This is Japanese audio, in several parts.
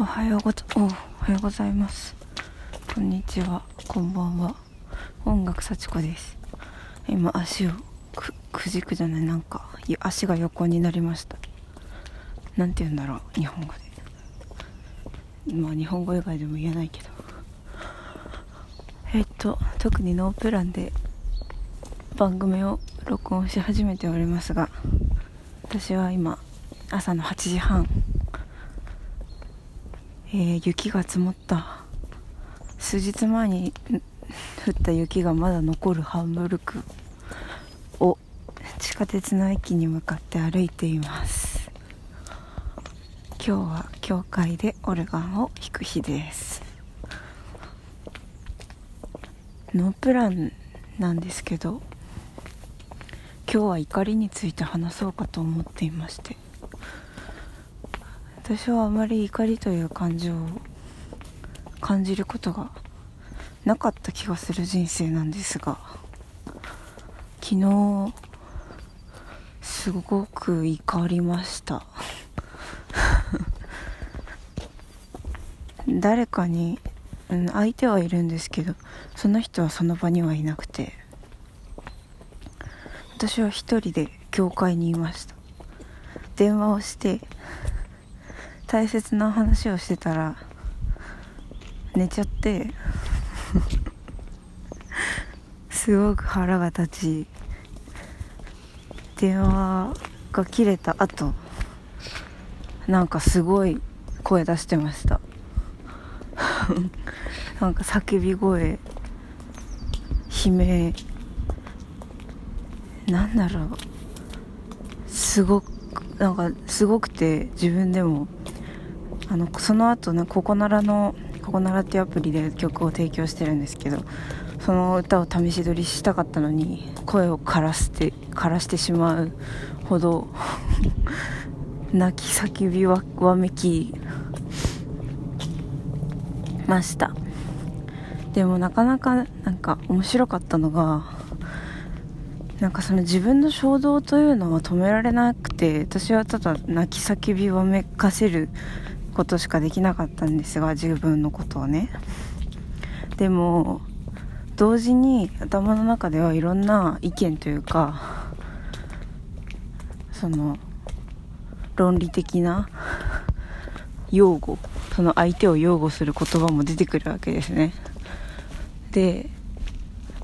おはようござおおはようございます。こんにちは。こんばんは。音楽幸子です。今足をくくじくじゃない。なんか足が横になりました。なんて言うんだろう。日本語で。まあ日本語以外でも言えないけど。えっと特にノープランで番組を録音し始めておりますが私は今朝の8時半えー、雪が積もった。数日前に降った雪がまだ残るハンブルクを地下鉄の駅に向かって歩いています。今日は教会でオルガンを弾く日です。ノープランなんですけど今日は怒りについて話そうかと思っていまして。私はあまり怒りという感情を感じることがなかった気がする人生なんですが昨日すごく怒りました。誰かに、うん、相手はいるんですけどその人はその場にはいなくて私は一人で教会にいました。電話をして大切な話をしてたら寝ちゃって すごく腹が立ち電話が切れた後なんかすごい声出してました。なんか叫び声悲鳴。なんだろう。すごくなんかすごくて自分でもあのその後ねココナラのココナラっていうアプリで曲を提供してるんですけどその歌を試し撮りしたかったのに声を枯らして枯らしてしまうほど 泣き叫びわわめきました。でもなかなかなんか面白かったのがなんかその自分の衝動というのは止められなくて私はただ泣き叫びわめかせることしかできなかったんですが自分のことをね。でも同時に頭の中ではいろんな意見というかその論理的な擁護その相手を擁護する言葉も出てくるわけですね。で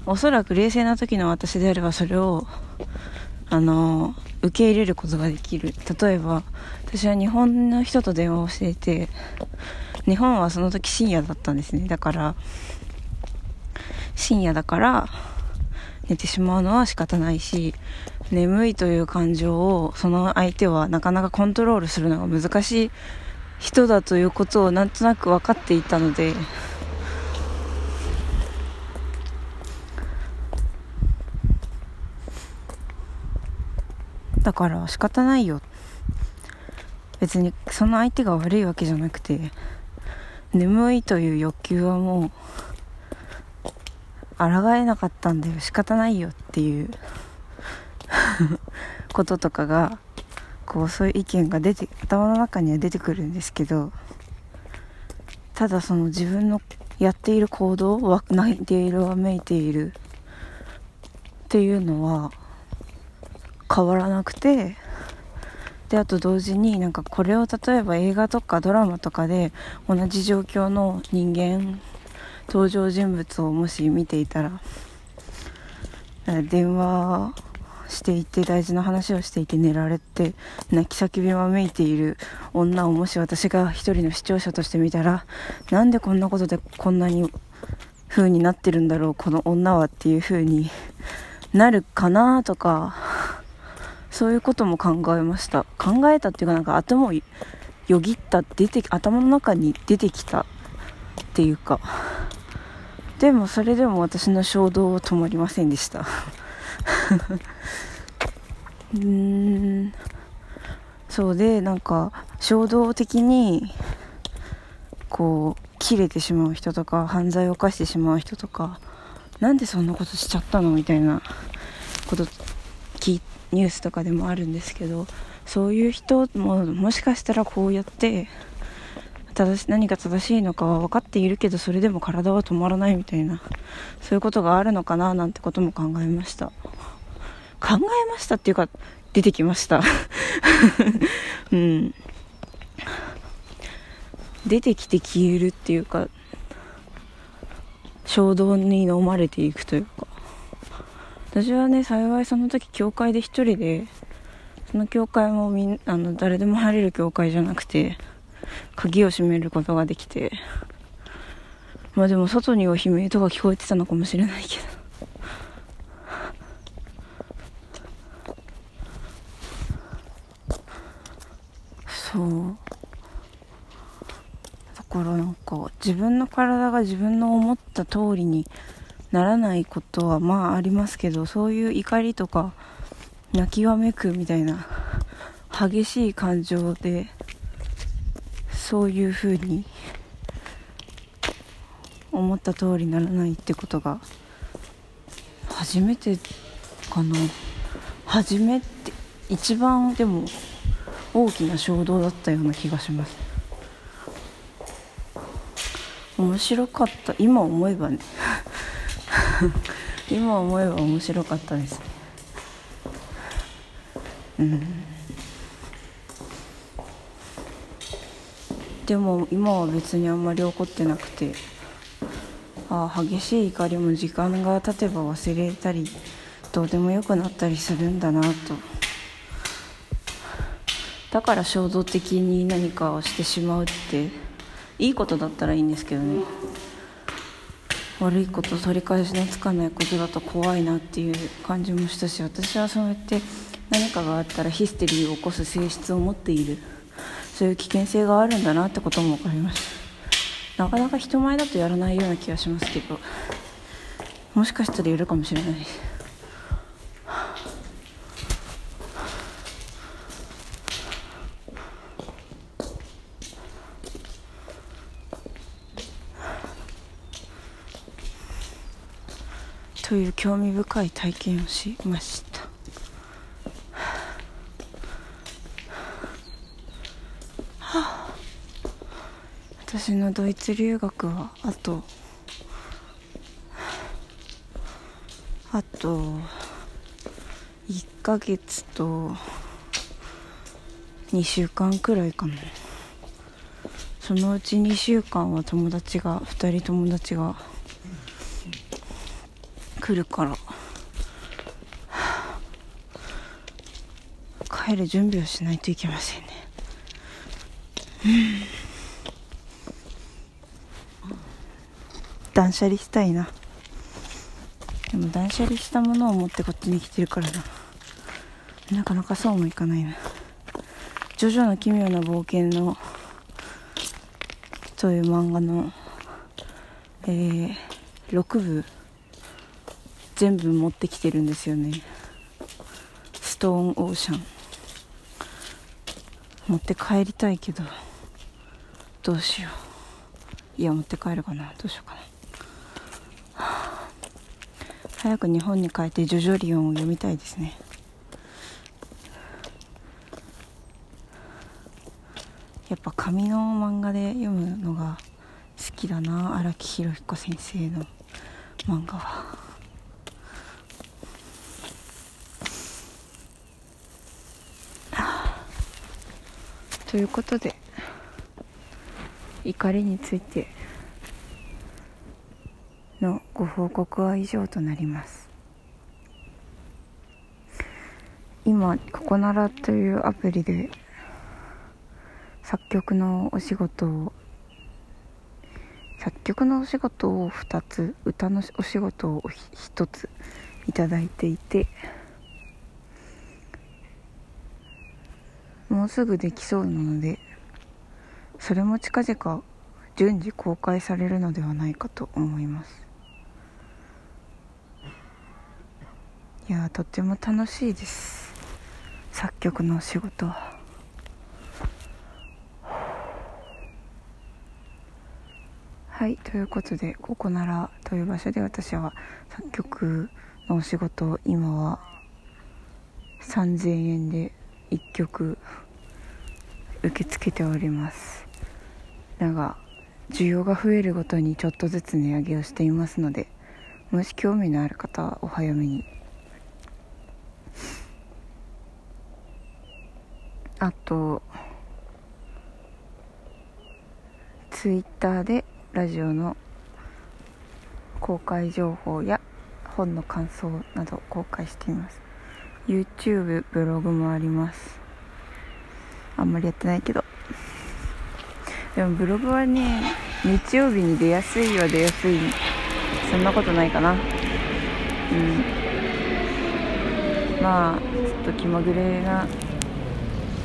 おそらく冷静な時の私であればそれをあの受け入れることができる。例えば私は日本の人と電話をしていて日本はその時深夜だったんですね。だから深夜だから寝てしまうのは仕方ないし眠いという感情をその相手はなかなかコントロールするのが難しい人だということをなんとなく分かっていたのでだから仕方ないよ。別にその相手が悪いわけじゃなくて眠いという欲求はもう抗えなかったんだよ仕方ないよっていう こととかがこうそういう意見が出て頭の中には出てくるんですけどただその自分のやっている行動泣いているわめいているっていうのは変わらなくてであと同時になんかこれを例えば映画とかドラマとかで同じ状況の人間登場人物をもし見ていたら電話していて大事な話をしていて寝られて泣き叫びわめいている女をもし私が一人の視聴者として見たらなんでこんなことでこんなに風になってるんだろうこの女はっていう風になるかなとかそういうことも考えました。考えたっていうかなんか頭をよぎった出て頭の中に出てきたっていうか。でもそれでも私の衝動は止まりませんでした。うーん。そうでなんか衝動的にこう切れてしまう人とか犯罪を犯してしまう人とかなんでそんなことしちゃったのみたいなこと聞いニュースとかでもあるんですけどそういう人ももしかしたらこうやって正し何が正しいのかは分かっているけどそれでも体は止まらないみたいなそういうことがあるのかななんてことも考えました。考えましたっていうか出てきました。うん。出てきて消えるっていうか衝動に飲まれていくというか。私はね幸いその時教会で一人でその教会もみんあの誰でも入れる教会じゃなくて鍵を閉めることができてまあでも外には悲鳴とか聞こえてたのかもしれないけど。そう。だからなんか自分の体が自分の思った通りにならないことはまあありますけどそういう怒りとか泣きわめくみたいな激しい感情でそういうふうに思った通りならないってことが初めてかな。初めて一番でも大きな衝動だったような気がします。面白かった。今思えばね。今思えば面白かったです。ねうん。でも今は別にあんまり怒ってなくてああ激しい怒りも時間が経てば忘れたりどうでもよくなったりするんだなと。だから衝動的に何かをしてしまうっていいことだったらいいんですけどね。悪いこと取り返しのつかないことだと怖いなっていう感じもしたし私はそうやって何かがあったらヒステリーを起こす性質を持っている。そういう危険性があるんだなってことも分かりましたなかなか人前だとやらないような気がしますけどもしかしたらやるかもしれない。ですという興味深い体験をしました。私のドイツ留学はあとあと1ヶ月と2週間くらいかな。そのうち2週間は友達が2人友達が来るから。帰る準備をしないといけませんね。うん。断捨離したいな。でも断捨離したものを持ってこっちに来てるからな。なかなかそうもいかないな「ジョジョの奇妙な冒険の」という漫画のえー、6部全部持ってきてるんですよね。ストーンオーシャン。持って帰りたいけどどうしよう。いや持って帰るかな。どうしようかな。早く日本に帰ってジョジョリオンを読みたいですね。やっぱ紙の漫画で読むのが好きだな。荒木博彦先生の漫画は。ということで怒りについてのご報告は以上となります。今ココナラというアプリで作曲のお仕事を作曲のお仕事を2つ歌のお仕事を1ついただいていてもうすぐできそうなのでそれも近々順次公開されるのではないかと思います。いやとっても楽しいです。作曲の仕事は。はいということでここならという場所で私は作曲のお仕事を今は3000円で1曲受け付けております。なんか需要が増えるごとにちょっとずつ値上げをしていますのでもし興味のある方はお早めに。あとツイッターでラジオの公開情報や本の感想など公開しています。YouTube ブログもあります。あんまりやってないけど。でもブログはね日曜日に出やすいは出やすい。そんなことないかな。うん。まあちょっと気まぐれな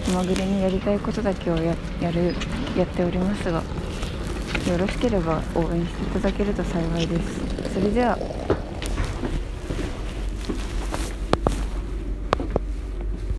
気まぐれにやりたいことだけをややるやっておりますがよろしければ応援していただけると幸いです。それでは